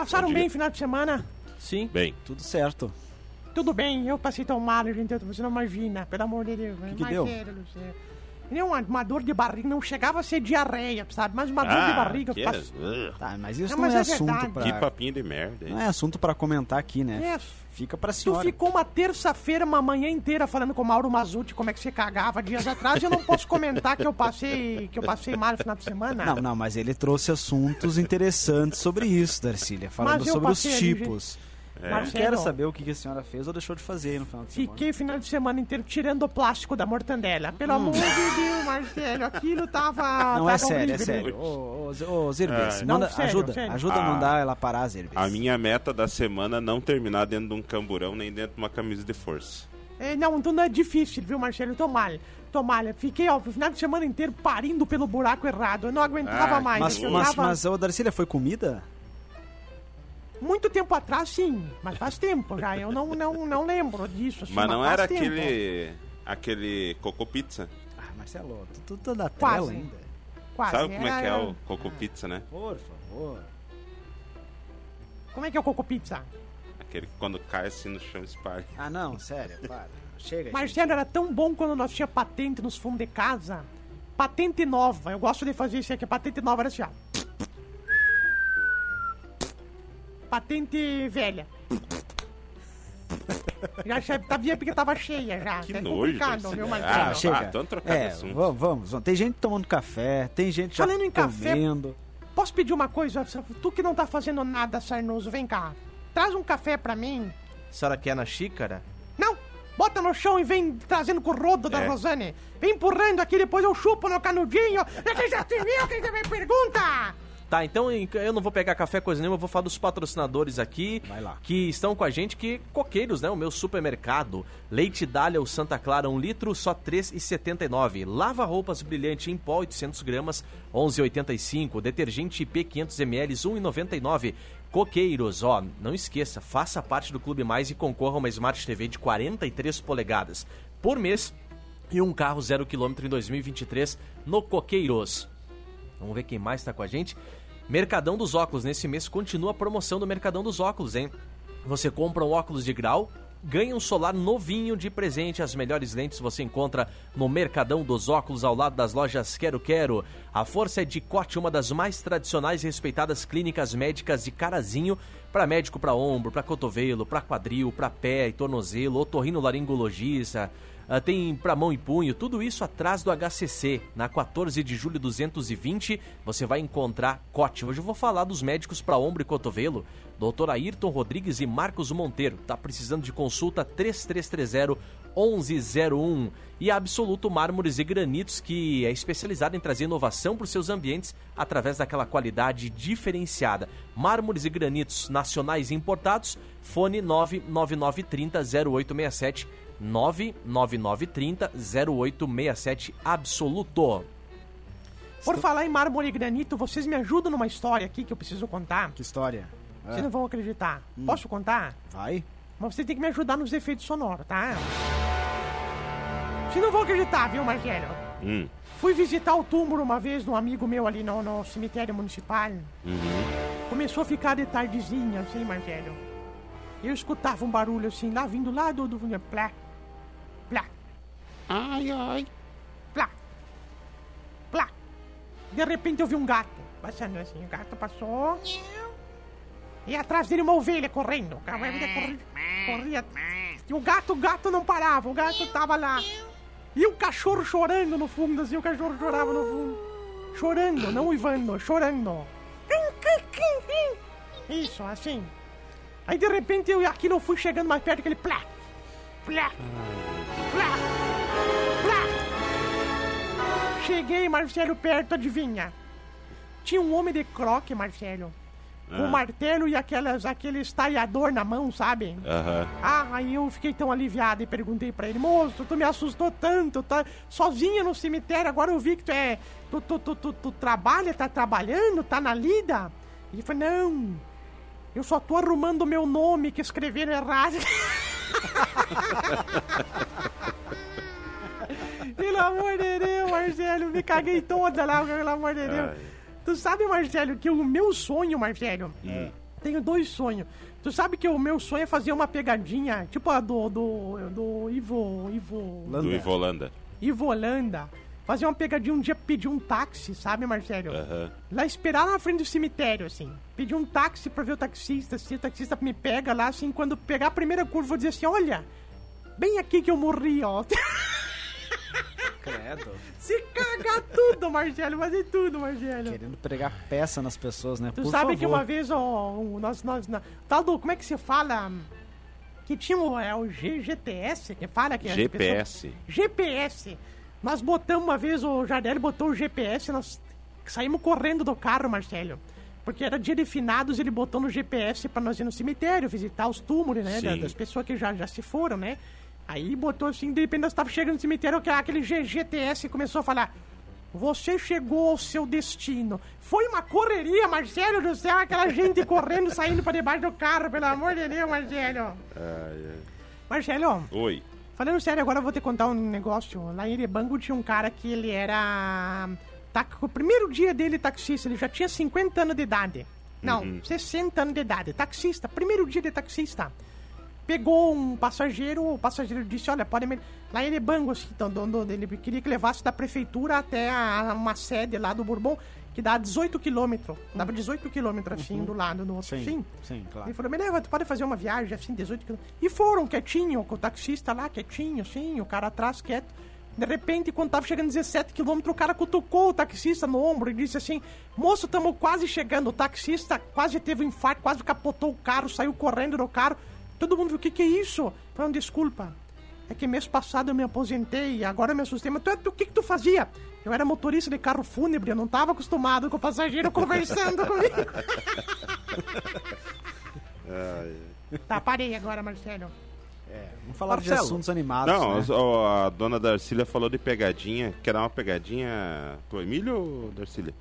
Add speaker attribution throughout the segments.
Speaker 1: Passaram bem o final de semana?
Speaker 2: Sim,
Speaker 3: Bem,
Speaker 2: tudo certo.
Speaker 1: Tudo bem, eu passei tão mal, gente, você não imagina, pelo amor de Deus.
Speaker 2: que deu?
Speaker 1: Luciano. Nem uma, uma dor de barriga, não chegava a ser diarreia, sabe? Mas uma dor de barriga.
Speaker 3: que,
Speaker 2: Tá, mas isso
Speaker 1: Não,
Speaker 2: não,
Speaker 1: mas
Speaker 2: é,
Speaker 1: é
Speaker 2: assunto pra.
Speaker 3: que papinho de merda, hein?
Speaker 2: Não é assunto pra comentar aqui, né?
Speaker 1: É,
Speaker 2: Fica pra
Speaker 1: Tu
Speaker 2: senhora.
Speaker 1: ficou uma terça-feira, uma manhã inteira falando com o Mauro Mazuti como é que você cagava dias atrás e eu não posso comentar que eu passei que eu passei mal no final de semana.
Speaker 2: Não, não, mas ele trouxe assuntos interessantes sobre isso, Darcília. Falando sobre os
Speaker 1: passei ali,
Speaker 2: tipos.
Speaker 3: É.
Speaker 2: Quero saber o que a senhora fez ou deixou de fazer no final de semana.
Speaker 1: Fiquei o final de semana inteiro tirando o plástico da mortandela. Pelo amor de Deus, Marcelo, aquilo tava.
Speaker 2: Hum. Não
Speaker 1: tava
Speaker 2: é sério, é sério. Ô, ô, ô Zirbes,
Speaker 3: Ah,
Speaker 2: manda,
Speaker 1: não, sério,
Speaker 2: ajuda,
Speaker 1: sério.
Speaker 2: ajuda a
Speaker 3: Ah.
Speaker 2: mandar ela parar, Zirbes.
Speaker 3: A minha meta da semana é não terminar dentro de um camburão nem dentro de uma camisa de força.
Speaker 1: É, não, então não é difícil, viu, Marcelo? Tô mal. Tô mal. Fiquei, ó, o final de semana inteiro parindo pelo buraco errado. Eu não aguentava
Speaker 3: Ah,
Speaker 1: mais.
Speaker 2: Mas, mas, mas, ô Darcília, foi comida?
Speaker 1: Muito tempo atrás, sim. Mas faz tempo já. Eu não, não, não lembro disso. assim,
Speaker 3: Mas não
Speaker 1: faz
Speaker 3: era
Speaker 1: tempo.
Speaker 3: aquele. aquele Coco Pizza.
Speaker 2: Ah, Marcelo, tu, tu, tu
Speaker 1: Quase.
Speaker 2: trela ainda.
Speaker 1: Quase.
Speaker 3: Sabe como é que é o Coco Pizza, né?
Speaker 2: Por favor.
Speaker 1: Como é que é o Coco Pizza?
Speaker 3: Aquele que quando cai assim no chão espalha.
Speaker 2: Ah, não, sério, para. Chega, gente.
Speaker 1: Marcelo, era tão bom quando nós tinha patente nos fundos de casa. Patente nova. Eu gosto de fazer isso aqui. Patente nova era assim, ó. Patente velha. Já sabia porque tava cheia já.
Speaker 3: Que
Speaker 1: é
Speaker 3: nojo.
Speaker 1: viu,
Speaker 3: Ah?
Speaker 2: Ah, chega.
Speaker 3: então trocar de
Speaker 2: é, vamos, vamos. Tem gente tomando café, tem gente já
Speaker 1: Falando em café-
Speaker 2: comendo.
Speaker 1: Posso pedir uma coisa? Tu que não tá fazendo nada, Sarnoso, vem cá. Traz um café pra mim.
Speaker 4: A senhora quer na xícara?
Speaker 1: Não! Bota no chão e vem trazendo com o rodo da
Speaker 3: É.
Speaker 1: Rosane. Vem empurrando aqui, depois eu chupo no canudinho. Já te viu, quem também pergunta?
Speaker 4: Tá, então eu não vou pegar café coisa nenhuma, eu vou falar dos patrocinadores aqui. Que estão com a gente, que coqueiros, né? O meu supermercado. Leite Dália ou Santa Clara, 1 litro, só R$ 3,79. Lava roupas brilhante em pó, 800 gramas, 11,85. Detergente IP 500 ml, 1,99. Coqueiros, ó, não esqueça, faça parte do Clube Mais e concorra a uma Smart TV de 43 polegadas por mês e um carro zero quilômetro em 2023 no Coqueiros. Vamos ver quem mais está com a gente. Mercadão dos Óculos. Nesse mês continua a promoção do Mercadão dos Óculos, hein? Você compra um óculos de grau, ganha um solar novinho de presente. As melhores lentes você encontra no Mercadão dos Óculos, ao lado das lojas Quero Quero. A Força é de Cote, uma das mais tradicionais e respeitadas clínicas médicas de Carazinho. Para médico para ombro, para cotovelo, para quadril, para pé e tornozelo, otorrinolaringologista, ah, tem pra mão e punho, tudo isso atrás do HCC. Na 14 de julho 220, você vai encontrar Cote. Hoje eu vou falar dos médicos para ombro e cotovelo. Doutor Ayrton Rodrigues e Marcos Monteiro. Tá precisando de consulta 3330 1101 e Absoluto Mármores e Granitos, que é especializada em trazer inovação para os seus ambientes através daquela qualidade diferenciada. Mármores e granitos nacionais importados, fone 99930 0867 99930 0867 Absoluto.
Speaker 1: Por falar em mármore e granito, vocês me ajudam numa história aqui que eu preciso contar?
Speaker 2: Que história.
Speaker 1: Vocês
Speaker 2: É,
Speaker 1: não vão acreditar.
Speaker 2: Hum.
Speaker 1: Posso contar?
Speaker 2: vai?
Speaker 1: Mas você tem que me ajudar nos efeitos sonoros, tá? Vocês não vão acreditar, viu, Marcelo?
Speaker 3: Hum.
Speaker 1: Fui visitar o túmulo uma vez de um amigo meu ali no, no cemitério municipal.
Speaker 3: Uhum.
Speaker 1: Começou a ficar de tardezinha, assim, Marcelo. Eu escutava um barulho assim, lá vindo lá do... do
Speaker 3: Ai, ai.
Speaker 1: plá, plá. De repente eu vi um gato passando assim. O gato passou... E atrás dele uma ovelha correndo. A ovelha corria, corria. E o gato, o gato não parava. O gato tava lá. E o cachorro chorando no fundo, assim. O cachorro chorava no fundo. Chorando, não uivando, chorando. Isso, assim. Aí de repente eu aquilo eu fui chegando mais perto, aquele plá, plá, plá, plá. Cheguei, Marcelo, perto, adivinha? Tinha um homem de croque, Marcelo. com o martelo e aquelas, aquele estaiador na mão, sabe?
Speaker 3: Aham.
Speaker 1: Ah, aí eu fiquei tão aliviado e perguntei pra ele, moço, tu me assustou tanto, tá sozinha no cemitério, agora eu vi que tu é. Tu, tu, tu, tu, tu trabalha, tá trabalhando, tá na lida? E ele falou, não, eu só tô arrumando o meu nome que escreveram errado. pelo amor de Deus, Marcelo, me caguei toda lá, pelo amor de Deus.
Speaker 3: Ai.
Speaker 1: Tu sabe, Marcelo, que o meu sonho, Marcelo, tenho dois sonhos. Tu sabe que o meu sonho é fazer uma pegadinha, tipo a do, do, do Ivo, Ivo,
Speaker 3: Do Ivo Holanda.
Speaker 1: Ivo Holanda. Fazer uma pegadinha um dia, pedir um táxi, sabe, Marcelo?
Speaker 3: Aham.
Speaker 1: Lá esperar lá na frente do cemitério, assim. Pedir um táxi pra ver o taxista, assim, o taxista me pega lá, assim, quando pegar a primeira curva, eu vou dizer assim, olha, bem aqui que eu morri, ó.
Speaker 2: Credo.
Speaker 1: Se cagar tudo, Marcelo, fazer tudo, Marcelo.
Speaker 2: Querendo pregar peça nas pessoas, né?
Speaker 1: Tu
Speaker 2: Por
Speaker 1: sabe que
Speaker 2: favor.
Speaker 1: uma vez, ó, o- nós, nós, na, tal do, como é que se fala? Que tinha o, é, o G- GTS, que fala que as
Speaker 3: GPS.
Speaker 1: pessoas- GPS. Nós botamos uma vez, o Jardelli botou o GPS, nós saímos correndo do carro, Marcelo. Porque era dia de finados, ele botou no GPS pra nós ir no cemitério, visitar os túmulos, né? da- das pessoas que já, já se foram, né? Aí botou assim, de repente nós tava chegando no cemitério, que aquele G- GTS começou a falar. Você chegou ao seu destino. Foi uma correria, Marcelo do céu, aquela gente correndo, saindo pra debaixo do carro, pelo amor de Deus, Marcelo. Marcelo,
Speaker 3: Oi.
Speaker 1: falando sério, agora eu vou te contar um negócio. Lá em Erebango tinha um cara que ele era. Tá, o primeiro dia dele taxista, ele já tinha 50 anos de idade. Não, 60 anos de idade. Taxista, primeiro dia de taxista. Pegou um passageiro, o passageiro disse, olha, pode me... Lá em Erebango, assim, então, do- do- ele queria que levasse da prefeitura até a- uma sede lá do Bourbon, que dá 18 quilômetros. Dava 18 quilômetros, assim, do lado do outro.
Speaker 2: Sim,
Speaker 1: Sim.
Speaker 2: sim, claro.
Speaker 1: Ele falou, me leva, tu pode fazer uma viagem assim, 18 quilômetros. E foram, quietinho, com o taxista lá, quietinho, assim, o cara atrás, quieto. De repente, quando tava chegando 17 quilômetros, o cara cutucou o taxista no ombro e disse assim: Moço, estamos quase chegando. O taxista quase teve um infarto, quase capotou o carro, saiu correndo do carro. Todo mundo viu: O que, que é isso? Falando, desculpa. É que mês passado eu me aposentei e agora eu me assustei. Mas tu, tu- o que, que tu fazia? Eu era motorista de carro fúnebre, eu não tava acostumado com o passageiro conversando comigo. Tá, parei agora, Marcelo.
Speaker 2: Vamos falar de
Speaker 4: Marcelo.
Speaker 2: assuntos animados,
Speaker 3: Não,
Speaker 2: né?
Speaker 3: ó, a dona Darcília falou de pegadinha. Quer dar uma pegadinha pro Emílio ou Darcília?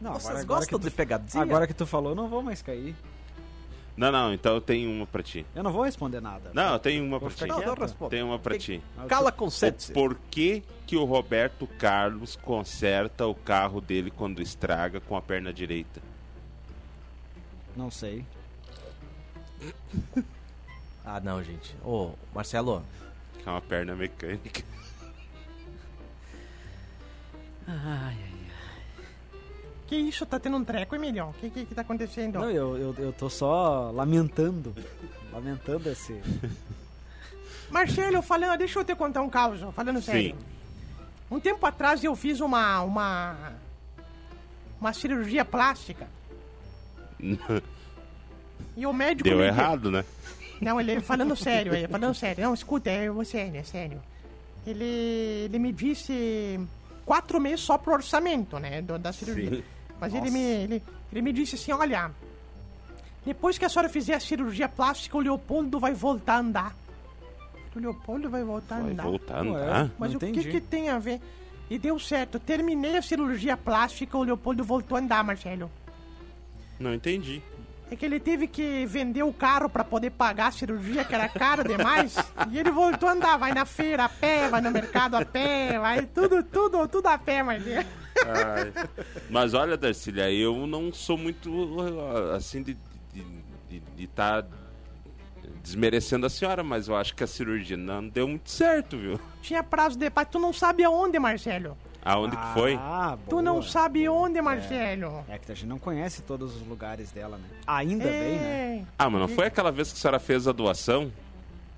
Speaker 2: Não,
Speaker 4: Vocês
Speaker 2: agora- agora
Speaker 4: gostam
Speaker 2: que
Speaker 4: de
Speaker 2: tu-
Speaker 4: pegadinha?
Speaker 2: Agora que tu falou, eu não vou mais cair.
Speaker 3: Não, não, então eu tenho uma pra ti.
Speaker 2: Eu não vou responder nada.
Speaker 3: Não, eu tenho uma pra ti.
Speaker 4: Não, não
Speaker 2: quieto.
Speaker 4: responde.
Speaker 3: Tenho uma pra ti.
Speaker 4: Cala
Speaker 3: O
Speaker 4: consente
Speaker 3: porquê que o Roberto Carlos conserta o carro dele quando estraga com a perna direita?
Speaker 2: Não sei.
Speaker 4: Ah, não, gente. Ô, Marcelo,
Speaker 3: Que é uma perna mecânica.
Speaker 1: Que isso? Tá tendo um treco, Emilhão? O que, que que tá acontecendo?
Speaker 2: Não, eu, eu, eu tô só lamentando. lamentando esse.
Speaker 1: Marcelo, falando, deixa eu te contar um caos, falando sério. Um tempo atrás eu fiz uma. uma. uma cirurgia plástica. E o médico.
Speaker 3: Deu
Speaker 1: me-
Speaker 3: errado, né?
Speaker 1: Não, ele falando sério, ele falando sério. Não, escuta, é é sério, é sério. Ele, ele me disse quatro meses só pro orçamento, né, do- da cirurgia.
Speaker 3: Sim.
Speaker 1: Mas ele me, ele, ele me disse assim, olha, depois que a senhora fizer a cirurgia plástica, o Leopoldo vai voltar a andar. O Leopoldo vai voltar a
Speaker 3: Vai
Speaker 1: andar.
Speaker 3: voltar a
Speaker 2: Ué.
Speaker 3: andar?
Speaker 1: Mas
Speaker 2: Não
Speaker 1: o que, que tem a ver? E deu certo. Terminei a cirurgia plástica, o Leopoldo voltou a andar, Marcelo.
Speaker 3: Não entendi.
Speaker 1: É que ele teve que vender o carro pra poder pagar a cirurgia, que era caro demais. e ele voltou a andar. Vai na feira a pé, vai no mercado a pé, vai tudo, tudo, tudo a pé, Marcelo.
Speaker 3: Ai. Mas olha, Darcília, eu não sou muito assim de estar tá desmerecendo a senhora, mas eu acho que a cirurgia não deu muito certo, viu?
Speaker 1: Tinha prazo de pai. Tu não sabe aonde, Marcelo.
Speaker 3: Aonde que foi?
Speaker 2: Ah,
Speaker 1: Tu não
Speaker 2: boa.
Speaker 1: sabe onde, Marcelo.
Speaker 2: É que a gente não conhece todos os lugares dela, né? Ainda bem, né?
Speaker 1: É,
Speaker 3: Ah, mas não foi aquela vez que a senhora fez a doação?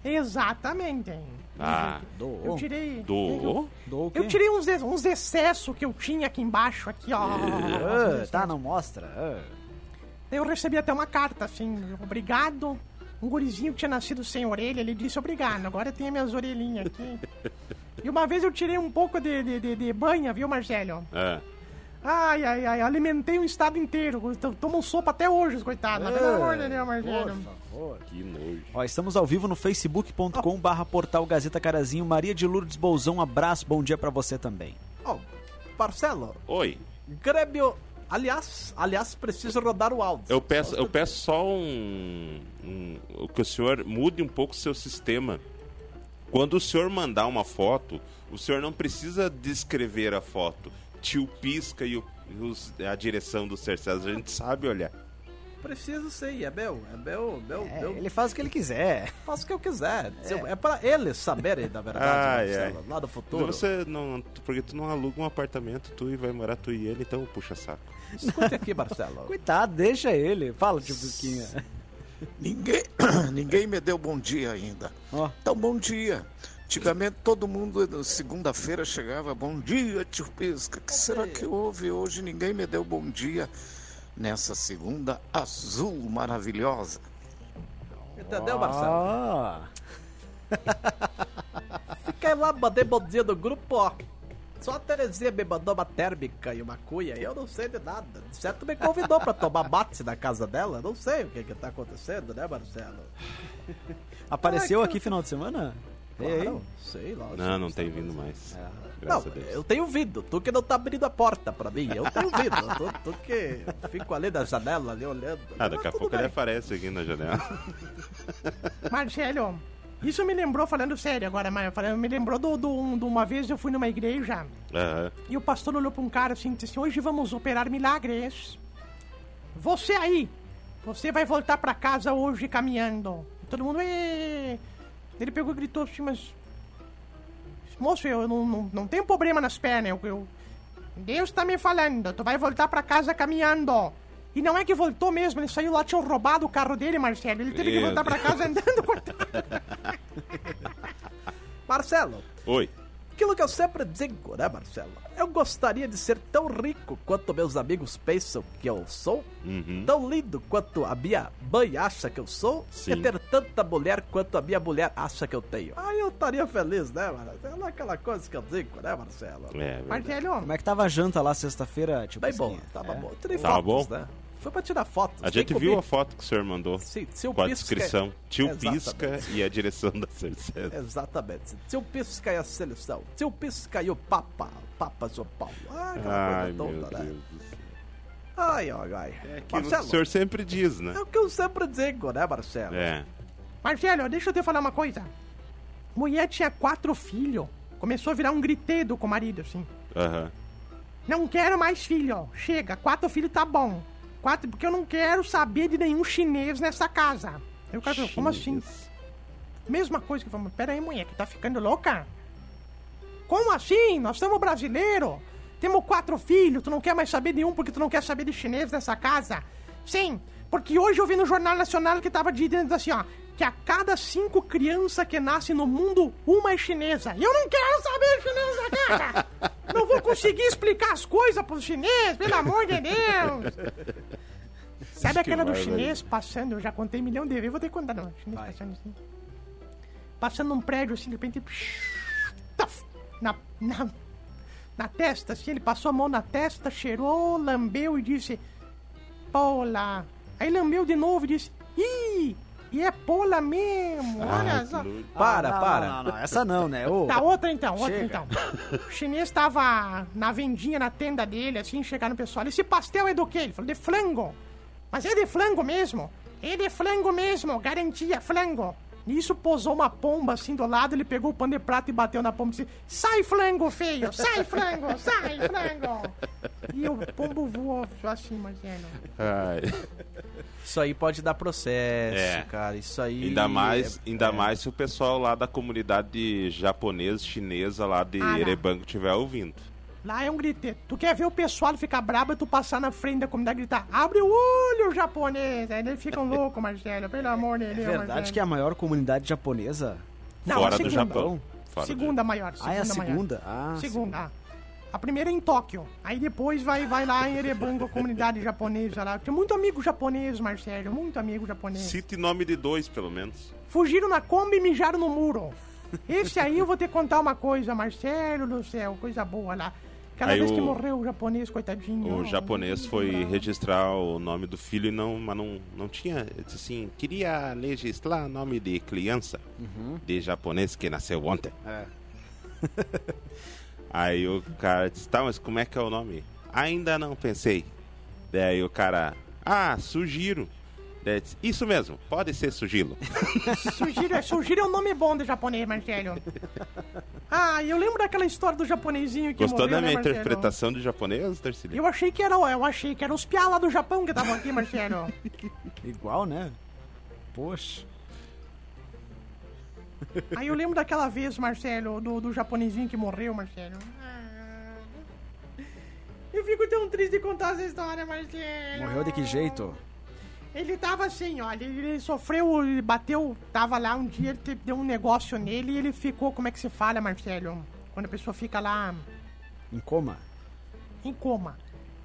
Speaker 1: exatamente.
Speaker 3: Ah,
Speaker 1: Eu
Speaker 2: Doou.
Speaker 1: tirei.
Speaker 3: doou?
Speaker 2: Doou o quê?
Speaker 1: Eu tirei uns, uns excessos que eu tinha aqui embaixo, aqui, ó.
Speaker 2: Ah, tá, não mostra. Ah.
Speaker 1: Eu recebi até uma carta, assim, obrigado. Um gurizinho que tinha nascido sem orelha, ele disse obrigado, agora tem minhas orelhinhas aqui. E uma vez eu tirei um pouco de, de, de, de banha, viu, Marcelo?
Speaker 3: É.
Speaker 1: Ai, ai, ai, alimentei um estado inteiro. Tomam sopa até hoje, os coitados. Pelo amor de Deus, Marcelo.
Speaker 3: Que nojo.
Speaker 2: Ó, estamos ao vivo no facebook.com barra portal Gazeta Carazinho. Maria de Lourdes Bolzão, um abraço, bom dia pra você também.
Speaker 4: Ó, Marcelo,
Speaker 3: Oi.
Speaker 4: Grêmio. Aliás, aliás, preciso rodar o áudio.
Speaker 3: Eu peço, eu peço só um, um- que o senhor mude um pouco o seu sistema. Quando o senhor mandar uma foto, o senhor não precisa descrever a foto. Tio pisca e, o- os- a direção do Ser César, a gente sabe olhar.
Speaker 4: Preciso sim, é meu, é meu, meu,
Speaker 2: É,
Speaker 4: meu.
Speaker 2: ele faz o que ele quiser.
Speaker 4: Faço o que eu quiser. Se eu- É, pra eles saberem, na verdade,
Speaker 3: Ai,
Speaker 4: Marcelo,
Speaker 3: ai.
Speaker 4: lá do futuro.
Speaker 3: Você não, porque tu não aluga um apartamento, tu e vai morar tu e ele, então puxa saco.
Speaker 4: Escute aqui, Marcelo.
Speaker 2: Coitado, deixa ele. Fala, tio Pisquinha.
Speaker 5: Ninguém, ninguém me deu bom dia ainda.
Speaker 2: Ó.
Speaker 5: Então, bom dia. Antigamente todo mundo, segunda-feira, chegava, bom dia, tio Pisca. O que será que houve hoje? Ninguém me deu bom dia nessa segunda azul maravilhosa.
Speaker 4: Entendeu, Marcelo?
Speaker 2: Ó.
Speaker 4: Fiquei lá, mandei bom dia no grupo, ó. Só a Terezinha me mandou uma térmica e uma cuia e eu não sei de nada. De certo me convidou pra tomar mate na casa dela. Não sei o que que tá acontecendo, né, Marcelo?
Speaker 2: Apareceu
Speaker 4: Ai,
Speaker 2: aqui final de semana? Aí?
Speaker 4: Claro, sei lá.
Speaker 3: Não, não tem vindo mais.
Speaker 4: Não,
Speaker 3: Graças a Deus.
Speaker 4: eu tenho vindo. Tu que não tá abrindo a porta pra mim. Eu tenho vindo. tu, tu que fico ali na janela, ali olhando.
Speaker 3: Ah, daqui a pouco ele
Speaker 4: bem.
Speaker 3: aparece aqui na janela.
Speaker 1: Marcelo, isso me lembrou, falando sério agora, mas falando, me lembrou do, do- de uma vez eu fui numa igreja
Speaker 3: Aham.
Speaker 1: e o pastor olhou pra um cara assim e disse assim, hoje vamos operar milagres. Você aí, você vai voltar pra casa hoje caminhando. E todo mundo, "Ê". Ele pegou e gritou assim, mas... Moço, eu não, não, não tenho problema nas pernas, eu, eu- Deus tá me falando, tu vai voltar pra casa caminhando. E não é que voltou mesmo, ele saiu lá, tinham roubado o carro dele, Marcelo. Ele teve que
Speaker 3: Meu
Speaker 1: voltar pra casa andando.
Speaker 4: Marcelo,
Speaker 3: Oi.
Speaker 4: aquilo que eu sempre digo, né, Marcelo? Eu gostaria de ser tão rico quanto meus amigos pensam que eu sou.
Speaker 3: Uhum.
Speaker 4: Tão lindo quanto a minha mãe acha que eu sou.
Speaker 3: Sim.
Speaker 4: E ter tanta mulher quanto a minha mulher acha que eu tenho. Aí eu estaria feliz, né, Marcelo? É aquela coisa que eu digo, né, Marcelo?
Speaker 3: É.
Speaker 1: Marcelo,
Speaker 2: Como é que tava a janta lá sexta-feira, tio
Speaker 4: Bem bom,
Speaker 2: Pisquinha?
Speaker 4: tava
Speaker 2: É?
Speaker 4: bom. Tirei
Speaker 3: Tava
Speaker 4: fotos,
Speaker 3: bom?
Speaker 4: né? Foi pra tirar fotos.
Speaker 3: A gente viu a foto que o senhor mandou.
Speaker 4: Sim, seu
Speaker 3: Com a
Speaker 4: pisca-
Speaker 3: descrição. Tio
Speaker 4: Exatamente.
Speaker 3: Pisca e a direção da Cercesa.
Speaker 4: Exatamente. Seu Pisca e a seleção. Seu Pisca e o Papa. Papa João Paulo. Ah, aquela
Speaker 3: Ai,
Speaker 4: coisa
Speaker 3: meu
Speaker 4: toda, né? Ai, ai, ai.
Speaker 3: É que o
Speaker 4: Marcelo,
Speaker 3: senhor sempre diz, né?
Speaker 4: é o que eu sempre digo, né, Marcelo?
Speaker 3: É.
Speaker 1: Marcelo, deixa eu te falar uma coisa. Mulher tinha quatro filhos. Começou a virar um gritedo com o marido, assim.
Speaker 3: Aham.
Speaker 1: Não quero mais filho. Chega, quatro filhos tá bom. Quatro, porque eu não quero saber de nenhum chinês nessa casa. Eu quero, como assim?
Speaker 3: Chinês.
Speaker 1: Mesma coisa que falamos. Pera aí, mulher, que tá ficando louca? Como assim? Nós somos brasileiros. Temos quatro filhos, tu não quer mais saber de um porque tu não quer saber de chinês nessa casa? Sim, porque hoje eu vi no Jornal Nacional que tava dizendo assim, ó, que a cada cinco crianças que nascem no mundo, uma é chinesa. E eu não quero saber chinês na casa! não vou conseguir explicar as coisas pros chineses, pelo amor de Deus! Sabe
Speaker 3: Que
Speaker 1: aquela do chinês passando? Eu já contei um milhão de vezes, vou ter que contar não. Chinês passando assim. Passando num prédio assim, de repente. Na, na, na testa, assim, ele passou a mão na testa, cheirou, lambeu e disse: Pola. Aí lambeu de novo e disse: Ih, e é pola mesmo, olha
Speaker 3: Ai,
Speaker 1: só.
Speaker 3: nojo.
Speaker 4: Para,
Speaker 2: Ah, não,
Speaker 4: para.
Speaker 2: Não, não, não, essa não, né? Ô,
Speaker 1: Tá, outra então, outra
Speaker 2: Chega.
Speaker 1: então. O chinês tava na vendinha, na tenda dele, assim, chegaram o pessoal. Esse pastel é do quê? Ele falou, de flango. Mas é de flango mesmo? É de flango mesmo, garantia, flango. Nisso posou uma pomba assim do lado, ele pegou o pano de prata e bateu na pomba e disse: Sai, flango, feio! Sai, flango! Sai, flango! E o pombo voou assim, Marcelo.
Speaker 3: Ai.
Speaker 4: Isso aí pode dar processo,
Speaker 3: É.
Speaker 4: cara. Isso aí.
Speaker 3: Ainda mais,
Speaker 4: é-
Speaker 3: ainda
Speaker 4: é.
Speaker 3: mais se o pessoal lá da comunidade japonesa, chinesa lá de
Speaker 1: Ah.
Speaker 3: Erebango estiver ouvindo.
Speaker 1: Lá é um griteiro. Tu quer ver o pessoal ficar brabo e tu passar na frente da comunidade e gritar: Abre o olho, japonês! Aí eles ficam loucos, Marcelo, pelo amor de Deus.
Speaker 2: é verdade
Speaker 1: Marcelo.
Speaker 2: que é a maior comunidade japonesa?
Speaker 1: Não,
Speaker 3: Fora
Speaker 1: a
Speaker 3: do
Speaker 1: segunda.
Speaker 3: Japão. Fora do
Speaker 1: segunda maior. Segunda
Speaker 2: ah, é a
Speaker 1: maior.
Speaker 2: segunda? Ah, sim.
Speaker 1: Segunda. ah. A primeira é em Tóquio. Aí depois vai, vai lá em Erebango, a comunidade japonesa lá. Tem muito amigo japonês, Marcelo. Muito amigo japonês.
Speaker 3: Cite nome de dois, pelo menos.
Speaker 1: Fugiram na Kombi e mijaram no muro. Esse aí eu vou te contar uma coisa, Marcelo do céu, coisa boa lá. Aquela
Speaker 3: Aí
Speaker 1: vez que
Speaker 3: o-
Speaker 1: morreu o japonês, coitadinho.
Speaker 3: O japonês foi registrar o nome do filho e não, mas não, não tinha. ele Disse assim, queria registrar o nome de criança de japonês que nasceu ontem.
Speaker 2: É.
Speaker 3: Aí o cara disse, tá, mas como é que é o nome? Ainda não pensei. Daí o cara, ah, Sugiro. Isso mesmo, pode ser Sugilo.
Speaker 1: Sugiro, Sugiro é um nome bom de japonês, Marcelo. Ah, eu lembro daquela história do japonesinho que
Speaker 3: Gostou
Speaker 1: morreu,
Speaker 3: da
Speaker 1: né,
Speaker 3: minha
Speaker 1: Marcelo?
Speaker 3: interpretação de japonês, Darcílio?
Speaker 1: Eu achei que era, eu achei que era os piá lá do Japão que estavam aqui, Marcelo.
Speaker 2: Igual, né? Poxa.
Speaker 1: Aí eu lembro daquela vez, Marcelo, do, do japonesinho que morreu, Marcelo. Ah. Eu fico tão triste de contar essa história, Marcelo.
Speaker 2: Morreu de que jeito?
Speaker 1: Ele tava assim, olha, ele sofreu, ele bateu, tava lá um dia, ele deu um negócio nele e ele ficou, como é que se fala, Marcelo? Quando a pessoa fica lá
Speaker 2: Em coma?
Speaker 1: em coma.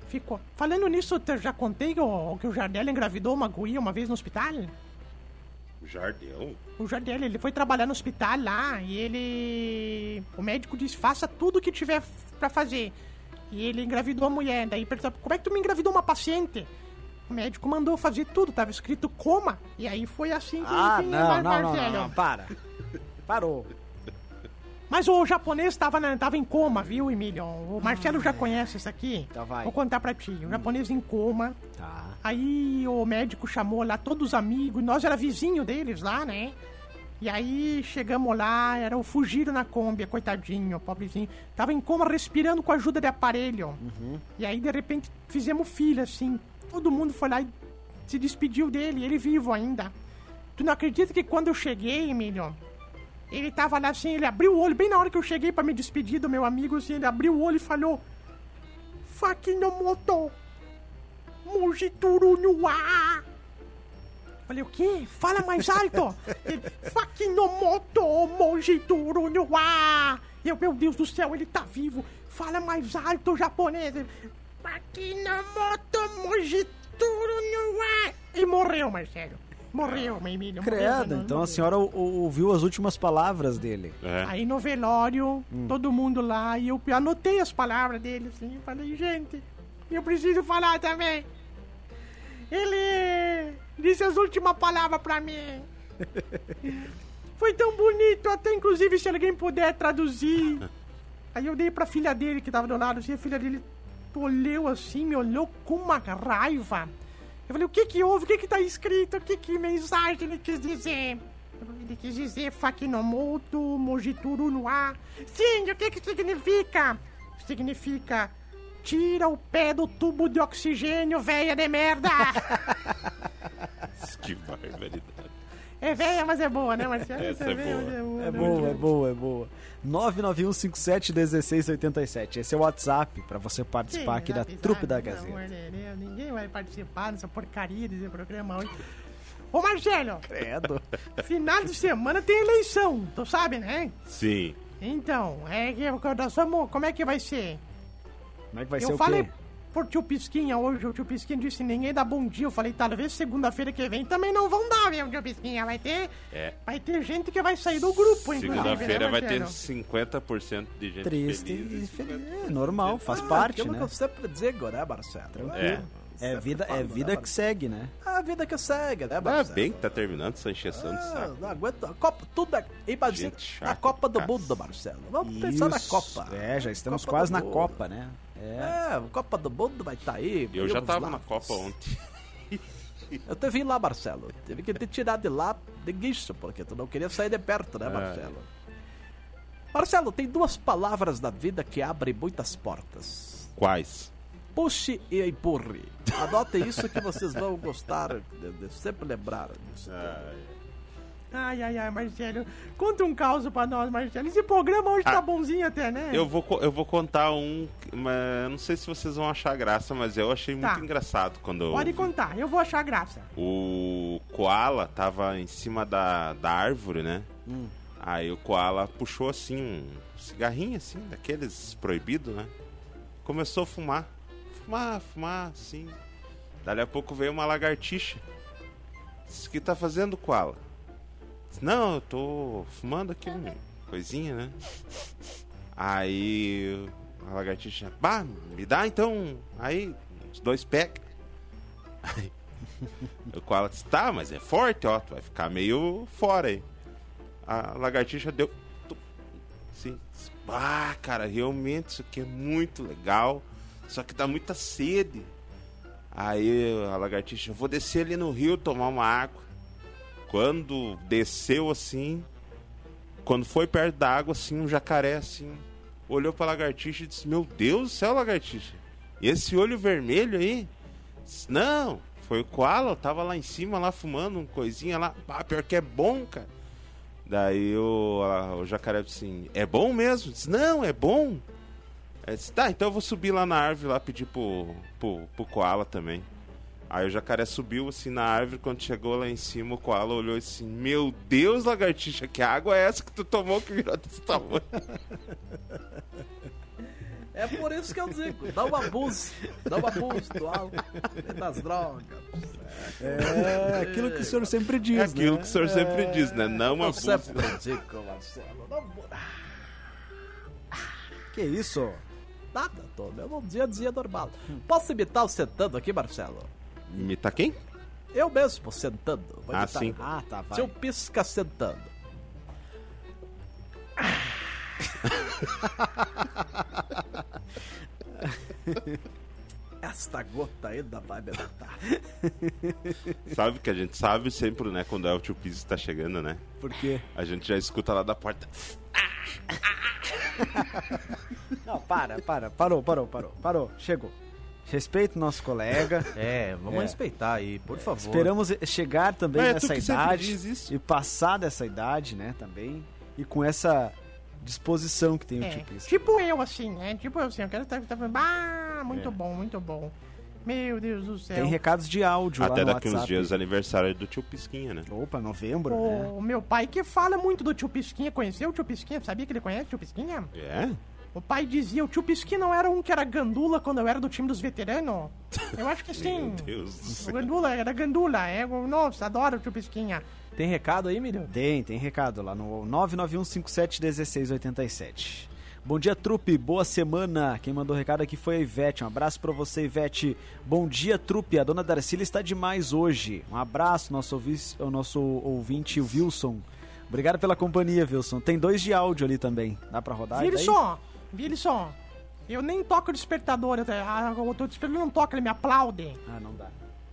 Speaker 1: Ficou. Falando nisso, eu já contei que o, que o Jardel engravidou uma guia uma vez no hospital?
Speaker 3: Jardel?
Speaker 1: O Jardel, ele foi trabalhar no hospital lá e ele. O médico disse: faça tudo o que tiver pra fazer. E ele engravidou a mulher. Daí perguntou: como é que tu me engravidou uma paciente? O médico mandou fazer tudo, tava escrito coma. E aí foi assim que
Speaker 2: Ah,
Speaker 1: enfim,
Speaker 2: não, não, não,
Speaker 1: Marcelo.
Speaker 2: não, não, para. Parou.
Speaker 1: Mas o japonês tava, na- tava em coma, viu, Emílio? O Marcelo já conhece isso aqui.
Speaker 2: Então vai.
Speaker 1: Vou contar pra ti. O japonês em coma.
Speaker 2: Tá.
Speaker 1: Aí o médico chamou lá todos os amigos, nós era vizinho deles lá, né? E aí chegamos lá, era o Fugiro na Kombi, coitadinho, pobrezinho. Tava em coma respirando com a ajuda de aparelho. E aí de repente fizemos filha, assim. Todo mundo foi lá e se despediu dele, ele vivo ainda. Tu não acredita que quando eu cheguei, Emílio, ele tava lá assim, ele abriu o olho, bem na hora que eu cheguei pra me despedir do meu amigo, assim, ele abriu o olho e falou: Fakinomoto, Mujituru ar. Falei, o quê? Fala mais alto! Ele, Fakinomoto, Mojituru no ar. E eu, meu Deus do céu, ele tá vivo. Fala mais alto, japonês. Ele, Fakinomoto, Mojituru no ar. E morreu, Marcelo. Morreu, meu Emílio.
Speaker 2: Credo, então a
Speaker 1: morreu.
Speaker 2: senhora ou- ou- ouviu as últimas palavras dele.
Speaker 3: É.
Speaker 1: Aí no velório, todo mundo lá, e eu anotei as palavras dele, assim, eu falei, gente, eu preciso falar também. Ele disse as últimas palavras pra mim. Foi tão bonito, até inclusive se alguém puder traduzir. Aí eu dei pra filha dele que tava do lado, assim, a filha dele olhou assim, me olhou com uma raiva. Eu falei, o que que houve? O que que tá escrito? O que que mensagem ele quis dizer? Ele quis dizer Fakinomoto, Mojituru no ar. Sim, o que que significa? Significa tira o pé do tubo de oxigênio, véia de merda.
Speaker 3: Que barbaridade.
Speaker 1: É véia, mas é boa, né, Marcelo?
Speaker 3: Essa é
Speaker 1: véia,
Speaker 3: boa.
Speaker 1: mas
Speaker 2: É
Speaker 1: né?
Speaker 2: boa, é boa, é boa. 991571687. Esse é o WhatsApp pra você participar aqui da
Speaker 1: Sim,
Speaker 2: trupe da
Speaker 1: amor
Speaker 2: Gazeta.
Speaker 1: Ninguém vai participar dessa porcaria desse programa hoje. Ô Marcelo,
Speaker 2: Credo.
Speaker 1: final de semana tem eleição, tu sabe, né?
Speaker 3: Sim.
Speaker 1: Então, é que nós vamos. Como é que vai ser?
Speaker 2: Como é que vai ser
Speaker 1: eu
Speaker 2: o
Speaker 1: falei
Speaker 2: quê?
Speaker 1: Por tio Pisquinha hoje, o tio Pisquinha disse ninguém dá bom dia. Eu falei, talvez segunda-feira que vem também não vão dar, viu, tio Pisquinha? Vai ter.
Speaker 3: É.
Speaker 1: Vai ter gente que vai sair do grupo, inclusive.
Speaker 3: Segunda-feira
Speaker 1: né,
Speaker 3: vai ter
Speaker 1: Marcelo?
Speaker 3: 50% de gente
Speaker 2: Triste
Speaker 3: feliz.
Speaker 2: e feliz. É normal, faz parte,
Speaker 4: Aquilo
Speaker 2: né?
Speaker 4: que eu sempre digo, né, Marcelo?
Speaker 3: É.
Speaker 2: É vida, é vida que segue, né?
Speaker 4: A vida que segue, né,
Speaker 3: Ah,
Speaker 4: Marcelo?
Speaker 3: bem que tá terminando essa encheção de
Speaker 4: Ah,
Speaker 3: saco.
Speaker 4: não aguento. A Copa, tudo é. Imagina, na
Speaker 3: chata,
Speaker 4: Copa do. Mundo, Marcelo. Vamos pensar na
Speaker 2: Isso.
Speaker 4: Copa.
Speaker 2: É, já estamos
Speaker 4: Copa
Speaker 2: quase na. Copa, né? É.
Speaker 4: É, Copa do Mundo vai estar aí.
Speaker 3: Eu já tava
Speaker 4: lá.
Speaker 3: na Copa ontem.
Speaker 4: Eu te vi lá, Marcelo. Tive que te tirar de lá de guicho, porque tu não queria sair de perto, né,
Speaker 3: É.
Speaker 4: Marcelo? Marcelo, tem duas palavras na vida que abrem muitas portas.
Speaker 3: Quais?
Speaker 4: Puxe e empurre. Anotem isso que vocês vão gostar de, de sempre lembrar disso.
Speaker 1: Ai, ai, ai, Marcelo. Conta um caos pra nós, Marcelo. Esse programa hoje tá
Speaker 3: Ah,
Speaker 1: bonzinho até, né?
Speaker 3: Eu vou, eu vou contar um, mas não sei se vocês vão achar graça, mas eu achei
Speaker 1: Tá.
Speaker 3: muito engraçado quando eu
Speaker 1: Pode
Speaker 3: vi.
Speaker 1: contar, eu vou achar graça.
Speaker 3: o koala tava em cima da, da árvore, né?
Speaker 1: Hum.
Speaker 3: Aí o koala puxou assim um cigarrinho assim, daqueles proibidos, né? Começou a fumar. Fumar, fumar, assim. Dali a pouco veio uma lagartixa. Disse, o que tá fazendo, koala? Não, eu tô fumando aqui uma coisinha, né? Aí a lagartixa, bah, me dá então aí uns dois packs. Aí o koala disse, tá, mas é forte, ó, tu vai ficar meio fora aí. A lagartixa deu. disse, ah, cara, realmente isso aqui é muito legal. Só que dá muita sede. Aí a lagartixa, vou descer ali no rio tomar uma água. Quando desceu assim, quando foi perto da água, assim, um jacaré assim, olhou pra lagartixa e disse: Meu Deus do céu, lagartixa, esse olho vermelho aí? Disse, Não, foi o koala, eu tava lá em cima, lá fumando um coisinha lá. Ah, pior que é bom, cara. Daí o, a- o jacaré disse assim: É bom mesmo? Disse, Não, é bom. Aí disse, tá, então eu vou subir lá na árvore lá pedir pro, pro, pro koala também. Aí o jacaré subiu assim na árvore, quando chegou lá em cima, o koala olhou assim: Meu Deus, lagartixa, que água é essa que tu tomou que virou desse tamanho?
Speaker 4: É por isso que eu digo, dá um abuso, dá um abuso do álcool das drogas.
Speaker 2: É aquilo que o senhor sempre diz,
Speaker 3: É aquilo
Speaker 2: né?
Speaker 3: que o senhor sempre diz, né? Não
Speaker 4: Eu
Speaker 3: abuso.
Speaker 4: sempre digo, Marcelo, não
Speaker 2: Que isso?
Speaker 4: nada, tô, meu bom dia, dia normal. Posso imitar o sentando aqui, Marcelo?
Speaker 3: Imitar quem?
Speaker 4: Eu mesmo, sentando. Vou
Speaker 3: Ah,
Speaker 4: imitar.
Speaker 3: sim.
Speaker 2: Ah, tá, vai.
Speaker 4: Seu pisca sentando. Esta gota ainda vai me matar.
Speaker 3: Sabe que a gente sabe sempre, né? Quando é o tio Pizzi tá chegando, né?
Speaker 2: Por quê?
Speaker 3: A gente já escuta lá da porta.
Speaker 2: Não, para, para. Parou, parou, parou. Parou. Chegou. Respeita o nosso colega.
Speaker 4: É, vamos
Speaker 2: É.
Speaker 4: respeitar aí, por favor.
Speaker 2: Esperamos chegar também
Speaker 3: Mas é
Speaker 2: nessa idade e passar dessa idade, né, também. E com essa disposição que tem o
Speaker 1: É,
Speaker 2: tio Pisca.
Speaker 1: tipo eu, assim, né? Tipo eu, assim, eu quero estar... Tá, ah, muito
Speaker 2: É.
Speaker 1: bom, muito bom. Meu Deus do céu.
Speaker 2: Tem recados de áudio
Speaker 3: Até
Speaker 2: lá no
Speaker 3: daqui uns
Speaker 2: WhatsApp.
Speaker 3: dias aniversário do tio Pisquinha, né?
Speaker 2: Opa, novembro, né?
Speaker 1: O meu pai que fala muito do tio Pisquinha, conheceu o tio Pisquinha? Sabia que ele conhece o tio Pisquinha?
Speaker 3: É?
Speaker 1: O pai dizia, o tio Pisquinha não era um que era gandula quando eu era do time dos veteranos? Eu acho que sim.
Speaker 3: Meu Deus do
Speaker 1: O
Speaker 3: céu.
Speaker 1: gandula, era gandula. É, nossa, adoro o tio Pisquinha.
Speaker 4: Tem recado aí, Milho?
Speaker 2: Tem, tem recado lá no 991571687. Bom dia, trupe. Boa semana. Quem mandou recado aqui foi a Ivete. Um abraço pra você, Ivete. Bom dia, trupe. A dona Darcília está demais hoje. Um abraço, nosso, ouvi- ao nosso ouvinte, o Wilson. Obrigado pela companhia, Wilson. Tem dois de áudio ali também. Dá pra rodar?
Speaker 1: Vire só. Eu nem toco o despertador, eu, ah, o despertador não toca, ele me aplaude.
Speaker 2: Ah, não dá.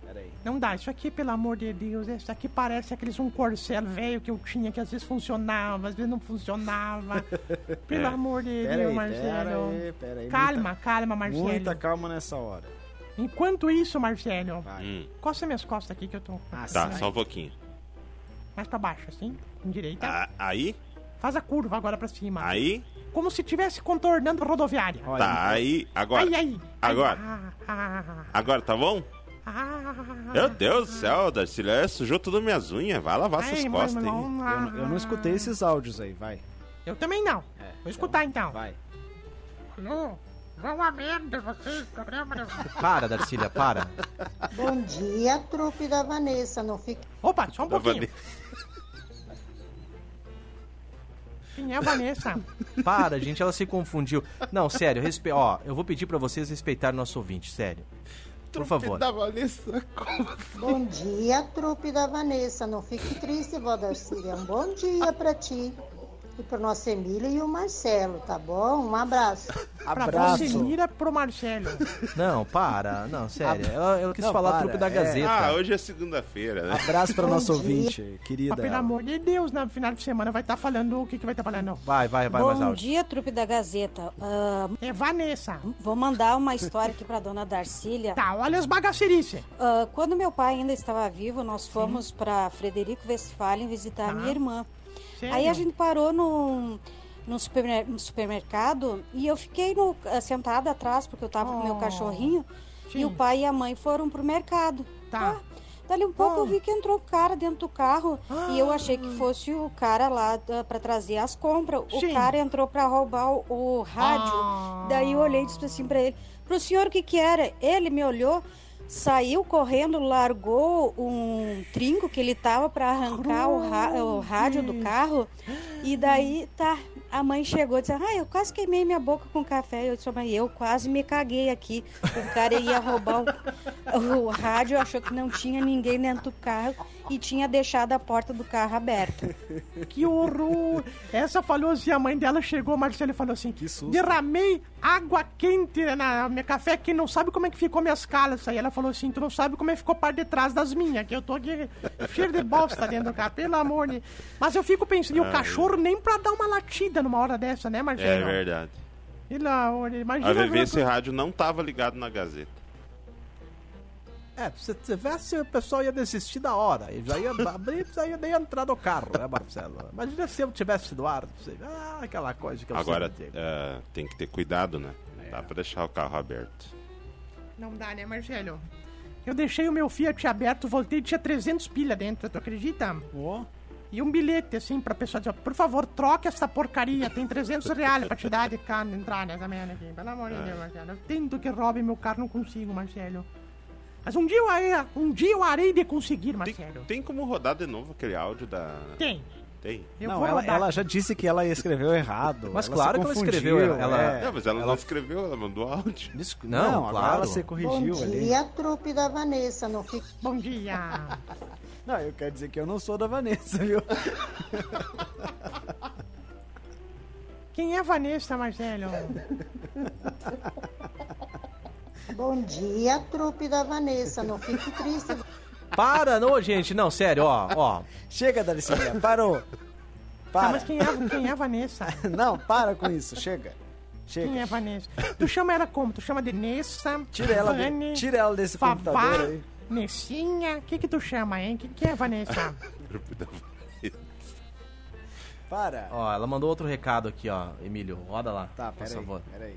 Speaker 2: Pera aí.
Speaker 1: Não dá, isso aqui, pelo amor de Deus, isso aqui parece aqueles um corcel velho que eu tinha, que às vezes funcionava, às vezes não funcionava. Pelo
Speaker 3: É.
Speaker 1: amor de
Speaker 2: Pera
Speaker 1: Deus,
Speaker 2: aí,
Speaker 1: Marcelo.
Speaker 2: pera aí, pera aí.
Speaker 1: Calma, calma,
Speaker 2: Muita,
Speaker 1: Marcelo.
Speaker 2: muita calma nessa hora.
Speaker 1: Enquanto isso, Marcelo,
Speaker 2: Vai.
Speaker 3: Hum,
Speaker 1: coça minhas costas aqui que eu tô.
Speaker 2: Ah,
Speaker 3: tá, só um pouquinho.
Speaker 1: Mais pra baixo, assim, em direita.
Speaker 3: Ah, aí,
Speaker 1: Faz a curva agora pra cima.
Speaker 3: aí,
Speaker 1: Como se estivesse contornando a rodoviária.
Speaker 2: Olha,
Speaker 3: tá, aí, agora.
Speaker 1: Ai, ai.
Speaker 3: Agora.
Speaker 1: Ah, ah,
Speaker 3: Agora tá bom?
Speaker 1: ah,
Speaker 3: Meu Deus do céu, Darcília, sujou tudo minhas unhas. Vai lavar
Speaker 1: Ai,
Speaker 3: suas costas aí.
Speaker 2: eu, não- eu não escutei esses áudios aí, vai.
Speaker 1: Eu também não.
Speaker 2: É,
Speaker 1: Vou escutar então.
Speaker 2: Vai.
Speaker 1: Alô? Vão a merda vocês, programa.
Speaker 4: Para, Darcília, para.
Speaker 6: Bom dia, trupe da Vanessa. Não fique
Speaker 1: Opa, só um
Speaker 3: Da
Speaker 1: pouquinho.
Speaker 3: Vanessa.
Speaker 1: Quem é a Vanessa?
Speaker 4: Para, gente, ela se confundiu. Não, sério, respe... ó, eu vou pedir pra vocês respeitarem nosso ouvinte, sério. Por favor.
Speaker 3: Da Vanessa.
Speaker 6: Bom dia, trupe da Vanessa. Não fique triste, vó Darcília. Um bom dia pra ti. E pro nosso Emílio e o Marcelo, tá bom? Um abraço.
Speaker 1: Pra
Speaker 2: Abraço.
Speaker 1: mira pro Marcelo.
Speaker 4: Não, para. Não, sério. Eu, eu quis
Speaker 2: Não,
Speaker 4: falar
Speaker 2: para,
Speaker 4: trupe da
Speaker 2: é.
Speaker 4: Gazeta.
Speaker 3: Ah, hoje é segunda-feira, né?
Speaker 2: Abraço pra
Speaker 6: Bom
Speaker 2: nosso ouvinte,
Speaker 1: Mas
Speaker 2: querida.
Speaker 1: pelo amor de Deus, no final de semana vai estar falando o que, que vai estar falando.
Speaker 4: Vai, vai, vai, mais
Speaker 7: Bom
Speaker 4: áudio.
Speaker 7: dia, trupe da Gazeta. Ah,
Speaker 1: É Vanessa.
Speaker 7: vou mandar uma história aqui pra dona Darcília.
Speaker 1: Tá, olha as bagacerices.
Speaker 7: Ah, quando meu pai ainda estava vivo, nós fomos pra Frederico Westphalen visitar
Speaker 1: Tá.
Speaker 7: a minha irmã.
Speaker 1: Sério?
Speaker 7: Aí a gente parou num, num supermer- supermercado e eu fiquei no- ah, sentada atrás porque eu tava com o meu
Speaker 1: Oh.
Speaker 7: cachorrinho.
Speaker 1: Sim.
Speaker 7: E o pai e a mãe foram pro mercado.
Speaker 1: Tá.
Speaker 7: Ah, Dali um pouco
Speaker 1: Oh.
Speaker 7: eu vi que entrou um cara dentro do carro
Speaker 1: Ah.
Speaker 7: e eu achei que fosse o cara lá ah, pra trazer as compras. O
Speaker 1: Sim.
Speaker 7: cara entrou pra roubar o, o rádio.
Speaker 1: Ah.
Speaker 7: Daí eu olhei e disse assim pra ele: Pro senhor o que que era? Ele me olhou, saiu correndo, largou um trinco que ele tava pra arrancar o, ra- o rádio do carro. E daí tá. A mãe chegou e disse: Ah, eu quase queimei minha boca com café. Eu disse: Mãe, eu quase me caguei aqui. O cara ia roubar o, o rádio, achou que não tinha ninguém dentro do carro e tinha deixado a porta do carro aberta.
Speaker 1: Que horror! Essa falou assim, a mãe dela chegou, Marcelo, e falou assim:
Speaker 2: Que susto.
Speaker 1: Derramei água quente na meu café, que não sabe como é que ficou minhas calças. Aí ela falou assim: Tu não sabe como é que ficou parte de trás das minhas, que eu tô aqui cheio de bosta dentro do carro, pelo amor de. Mas eu fico pensando, e o cachorro nem pra dar uma latida numa hora dessa, né,
Speaker 3: É
Speaker 1: Marcelo?
Speaker 3: verdade.
Speaker 1: Pelo amor de. Imagina.
Speaker 3: A ver
Speaker 1: ver-
Speaker 3: esse rádio não tava ligado na Gazeta.
Speaker 4: É, se tivesse, o pessoal ia desistir da hora. E já ia abrir, já ia nem entrar no carro, né, Marcelo? Imagina se eu tivesse do ar. você- Ah, aquela coisa que eu
Speaker 3: Agora é, tem que ter cuidado, né? Não
Speaker 2: É.
Speaker 3: dá pra deixar o carro aberto.
Speaker 1: Não dá, né, Marcelo? Eu deixei o meu Fiat aberto, voltei e tinha 300 pilha dentro, tu acredita?
Speaker 2: Ó,
Speaker 1: E um bilhete, assim, pra pessoa dizer, por favor, troque essa porcaria, tem 300 reais pra te dar de carro, entrar nessa merda aqui. Pelo amor de Deus, Marcelo. Eu tento que roube meu carro, não consigo, Marcelo. Mas um dia eu harei, um dia eu harei de conseguir,
Speaker 3: Tem,
Speaker 1: Marcelo.
Speaker 3: tem como rodar de novo aquele áudio da.
Speaker 1: Tem.
Speaker 3: Tem.
Speaker 1: Eu
Speaker 2: não, ela, ela já disse que ela escreveu errado.
Speaker 4: Mas
Speaker 2: ela
Speaker 4: claro que ela escreveu, ela-
Speaker 2: é.
Speaker 3: Não, mas ela, não escreveu, ela mandou áudio.
Speaker 4: Dis-
Speaker 2: Não,
Speaker 4: Não, claro.
Speaker 2: ela se
Speaker 6: Bom
Speaker 2: corrigiu ali.
Speaker 6: dia, trupe da Vanessa. Não fique
Speaker 1: Bom dia.
Speaker 2: Não, eu quero dizer que eu não sou da Vanessa, viu?
Speaker 1: Quem é a Vanessa, Marcelo?
Speaker 6: Bom dia, trupe da Vanessa. Não fique triste.
Speaker 4: Para, não, gente. Não, sério, ó, ó.
Speaker 2: Chega, Daricília, parou.
Speaker 1: Tá,
Speaker 2: Para.
Speaker 1: mas quem é, quem é a Vanessa?
Speaker 2: Não, para com isso, chega. Chega.
Speaker 1: Quem é a Vanessa? Tu chama ela como? Tu chama de Nessa?
Speaker 2: Tira ela, de-
Speaker 1: Vane,
Speaker 2: tira ela desse
Speaker 1: Vavá,
Speaker 2: computador aí.
Speaker 1: Nessinha? O que que tu chama, hein? Quem que é a Vanessa?
Speaker 2: Para.
Speaker 4: Ó, ela mandou outro recado aqui, ó, Emílio. Roda lá,
Speaker 2: Tá,
Speaker 4: por
Speaker 2: peraí,
Speaker 4: favor.
Speaker 2: peraí.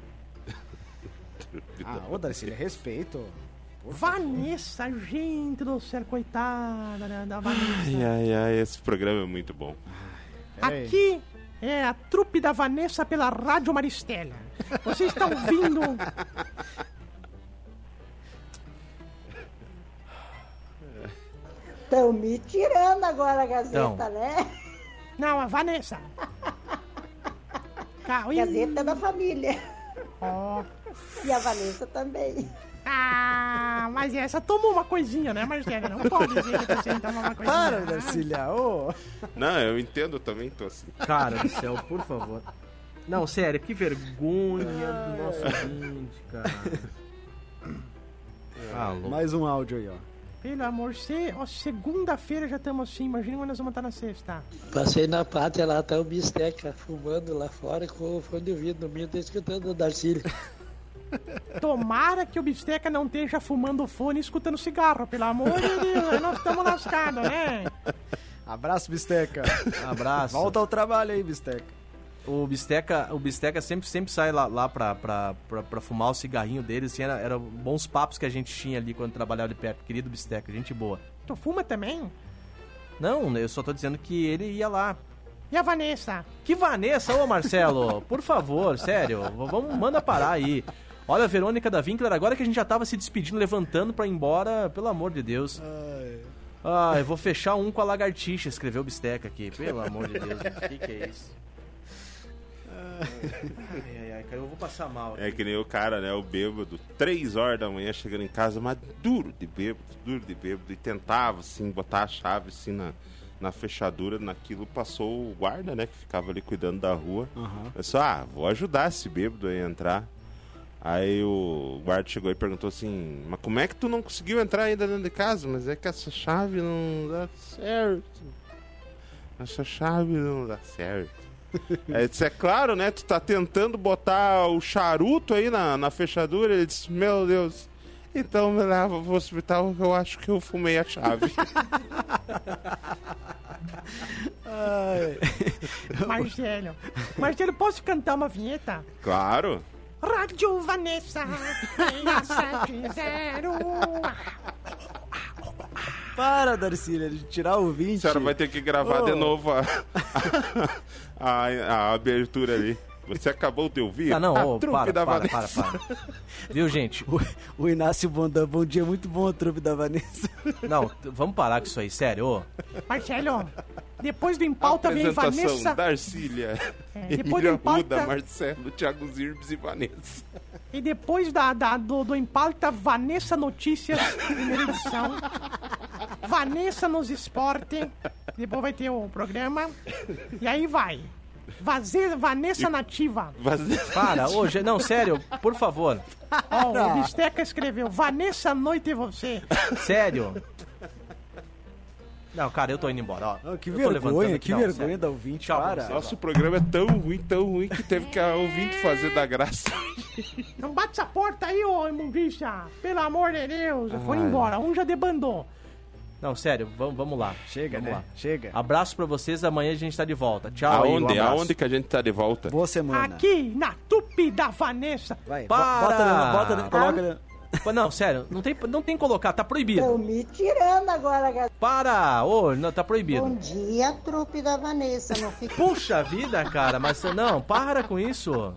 Speaker 2: Ah, ô Darcília, respeito.
Speaker 1: Vanessa, gente do céu, coitada da, da Vanessa.
Speaker 3: Ai, ai, ai, esse programa é muito bom.
Speaker 2: Peraí.
Speaker 1: Aqui é a trupe da Vanessa pela Rádio Maristela. Vocês estão ouvindo...
Speaker 6: Estão me tirando agora a Gazeta,
Speaker 4: Então.
Speaker 6: né?
Speaker 1: Não, a Vanessa. Ih,
Speaker 6: Gazeta é da família.
Speaker 1: ó.
Speaker 6: E a Vanessa também.
Speaker 1: Ah, mas essa tomou uma coisinha, né, Marcelo? Não pode dizer que você tomou uma coisinha.
Speaker 2: Para, Darcília, ô.
Speaker 3: Não, eu entendo também, tô assim.
Speaker 4: Cara do céu, por favor. Não, sério, que vergonha do nosso ouvinte, cara. Ah.
Speaker 2: Mais um áudio aí, ó.
Speaker 1: Pelo amor, se, ó, segunda-feira já estamos assim, imagina quando nós vamos estar na sexta.
Speaker 8: Passei na pátria lá, tá o Bisteca fumando lá fora com o fone de ouvido no meio, tô escutando o Darcílio.
Speaker 1: Tomara que o Bisteca não esteja fumando fone e escutando cigarro, pelo amor de Deus, nós estamos lascados, né?
Speaker 2: Abraço, Bisteca.
Speaker 4: Abraço.
Speaker 2: Volta ao trabalho aí, Bisteca.
Speaker 4: O Bisteca, o Bisteca sempre, sempre sai lá, lá pra, pra, pra, pra fumar o cigarrinho dele. Assim, era, era bons papos que a gente tinha ali quando trabalhava ali perto. Querido Bisteca, gente boa.
Speaker 1: Tu fuma também?
Speaker 4: Não, eu só tô dizendo que ele ia lá.
Speaker 1: E a Vanessa?
Speaker 4: Que Vanessa, ô Marcelo, por favor, sério, vamos, manda parar aí. Olha, a Verônica da Winkler, agora que a gente já tava se despedindo, levantando pra ir embora, pelo amor de Deus. Ah, eu vou fechar um com a lagartixa, escreveu o Bisteca aqui. Pelo amor de Deus, o que, que é isso? Ai, ai, ai, cara, eu vou passar mal.
Speaker 3: É que nem o cara, né? O bêbado, três horas da manhã chegando em casa, mas duro de bêbado, duro de bêbado. E tentava, assim, botar a chave, assim, na, na fechadura, naquilo. Passou o guarda, né? Que ficava ali cuidando da rua. Pensou, ah, vou ajudar esse bêbado a entrar. Aí o guarda chegou e perguntou assim, mas como é que tu não conseguiu entrar ainda dentro de casa? Mas é que essa chave não dá certo. Essa chave não dá certo. Aí disse, é claro, né? Tu tá tentando botar o charuto aí na, na fechadura. Ele disse, meu Deus, então me leva pro hospital eu acho que eu fumei a chave.
Speaker 1: Marcelo. Marcelo, posso cantar uma vinheta?
Speaker 3: claro.
Speaker 1: Rádio Vanessa 670.
Speaker 2: Para, Darcília, de tirar o 20.
Speaker 3: A senhora vai ter que gravar
Speaker 2: Ô.
Speaker 3: de novo a, a, a abertura ali. Você acabou de ouvir?
Speaker 4: Ah, não,
Speaker 3: a
Speaker 4: ô,
Speaker 3: trupe
Speaker 4: para,
Speaker 3: da
Speaker 4: para,
Speaker 3: Vanessa.
Speaker 4: para, para. Viu, gente?
Speaker 2: O, o Inácio Bondan, bom dia, muito bom a trupe da Vanessa.
Speaker 4: Não, vamos parar com isso aí, sério. ô.
Speaker 1: Marcelo, Depois do Empauta vem
Speaker 3: Apresentação,
Speaker 1: Vanessa.
Speaker 3: Darcília,
Speaker 1: É, depois
Speaker 3: Emília
Speaker 1: do Empauta-
Speaker 3: Ruda, Marcelo, Thiago Zirbes e Vanessa.
Speaker 1: E depois da, da- do, do Empauta, Vanessa Notícias, primeira edição. Vanessa nos esporte. Depois vai ter o programa. E aí vai. Vaze- Vanessa Nativa.
Speaker 4: Para, hoje, não, sério, por favor.
Speaker 1: Ó, o Bisteca escreveu. Vanessa Noite e você.
Speaker 4: Sério. Não, cara, eu tô indo embora, ó.
Speaker 2: Que
Speaker 4: Eu
Speaker 2: vergonha,
Speaker 4: aqui,
Speaker 2: que
Speaker 4: não,
Speaker 2: vergonha
Speaker 4: sério.
Speaker 2: da ouvinte,
Speaker 4: Tchau você.
Speaker 3: Nosso programa é tão ruim, tão ruim que teve que a ouvinte fazer da graça.
Speaker 1: Não bate essa porta aí, ô imundícia. Pelo amor de Deus. Foi embora. Um já debandou.
Speaker 4: Não, sério, vamos, vamos lá.
Speaker 2: Chega,
Speaker 4: vamos
Speaker 2: né?
Speaker 4: lá.
Speaker 2: Chega.
Speaker 4: Abraço pra vocês, amanhã a gente tá de volta. Tchau aí, um
Speaker 3: Aonde? Aonde que a gente tá de volta?
Speaker 2: Boa semana.
Speaker 1: Aqui na Tupi da Vanessa.
Speaker 2: Vai,
Speaker 4: Para!
Speaker 2: bota, ali, bota, ali, coloca
Speaker 4: Não, sério, não tem, não tem que colocar, tá proibido.
Speaker 6: Estão me tirando agora, galera.
Speaker 4: Para! Ô, não, tá proibido.
Speaker 6: Bom dia, trupe da Vanessa. Não fique
Speaker 4: Puxa vida, cara, mas não, para com isso.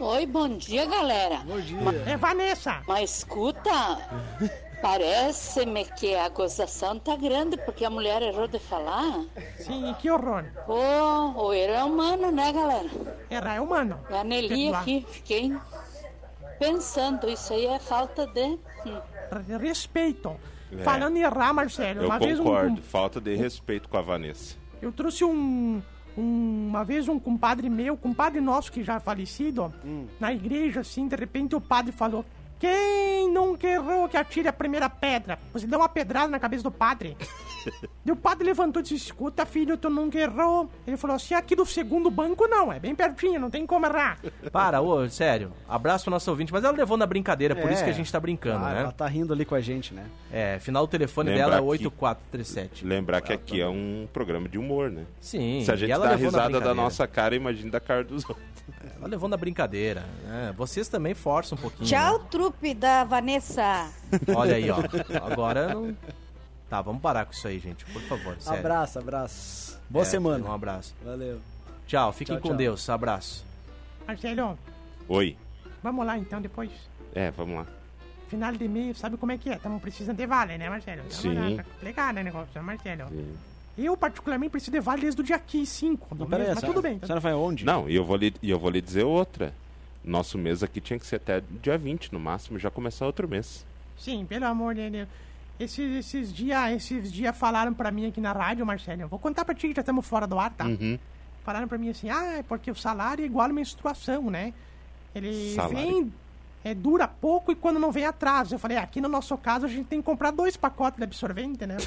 Speaker 9: Oi, bom dia, galera.
Speaker 2: Bom dia.
Speaker 1: É Vanessa.
Speaker 9: Mas escuta, parece-me que a gozação tá grande porque a mulher errou de falar.
Speaker 1: Sim, que horror.
Speaker 9: Ô, o erro é humano, né, galera?
Speaker 1: Era é humano.
Speaker 9: A
Speaker 1: Perdoar.
Speaker 9: aqui, fiquei pensando, isso aí é falta de...
Speaker 1: Respeito.
Speaker 3: É.
Speaker 1: Falando em errar, Marcelo,
Speaker 3: Eu
Speaker 1: uma vez um,
Speaker 3: concordo. Falta de respeito com a Vanessa.
Speaker 1: eu trouxe um, um- uma vez um compadre meu, compadre nosso que já é falecido,
Speaker 3: Hum.
Speaker 1: na igreja, assim, de repente o padre falou: Quem nunca errou que atire a primeira pedra? Você deu uma pedrada na cabeça do padre. e o padre levantou e disse: Escuta, filho, tu nunca errou. Ele falou assim: aqui do segundo banco não, é bem pertinho, não tem como errar.
Speaker 4: Para, ô, sério. Abraço pro nosso ouvinte, mas ela levou na brincadeira, por
Speaker 2: É.
Speaker 4: isso que a gente tá brincando,
Speaker 2: Ah, Ela
Speaker 4: né?
Speaker 2: tá rindo ali com a gente, né?
Speaker 4: É, final do telefone
Speaker 3: Lembrar
Speaker 4: dela é
Speaker 3: que-
Speaker 4: 8437.
Speaker 3: Lembrar que aqui é um programa de humor, né?
Speaker 4: Sim,
Speaker 3: Se a gente
Speaker 4: ela
Speaker 3: dá risada da nossa cara, imagina da cara dos outros.
Speaker 4: Ela levou na brincadeira. né? Vocês também forçam um pouquinho.
Speaker 7: Tchau,
Speaker 4: né?
Speaker 7: Da Vanessa.
Speaker 4: Olha aí, ó. Agora não. Tá, vamos parar com isso aí, gente. Por favor, sério.
Speaker 2: Abraço, abraço. Boa
Speaker 4: É,
Speaker 2: semana.
Speaker 4: Um abraço.
Speaker 2: Valeu.
Speaker 4: Tchau, fiquem
Speaker 2: Tchau,
Speaker 4: com
Speaker 2: tchau.
Speaker 4: Deus. Abraço.
Speaker 1: Marcelo,
Speaker 3: Oi.
Speaker 1: vamos lá então depois.
Speaker 3: É, vamos lá.
Speaker 1: Final de mês, sabe como é que é? Estamos precisando de vale, né, Marcelo? Tamo
Speaker 3: Sim.
Speaker 1: lá, Tá complicado, né, negócio, né, Marcelo?
Speaker 3: Sim.
Speaker 1: Eu, particularmente, preciso de vale desde o dia 5 do
Speaker 2: Não,
Speaker 1: mas
Speaker 2: a
Speaker 1: tudo bem.
Speaker 2: A
Speaker 1: Tá?
Speaker 2: senhora vai aonde?
Speaker 3: Não, e eu vou lhe, e eu vou lhe dizer outra. Nosso mês aqui tinha que ser até dia 20 no máximo, já começar outro mês.
Speaker 1: Sim, pelo amor de Deus. Esses, esses dias esses dia falaram pra mim aqui na rádio, Marcelo. Eu vou contar pra ti que já estamos fora do ar, tá?
Speaker 3: Uhum.
Speaker 1: Falaram pra mim assim, ah, é porque o salário é igual a menstruação, né? Ele
Speaker 3: Salário.
Speaker 1: vem, é, dura pouco e quando não vem atraso. Eu falei, ah, aqui no nosso caso a gente tem que comprar dois pacotes de absorvente, né?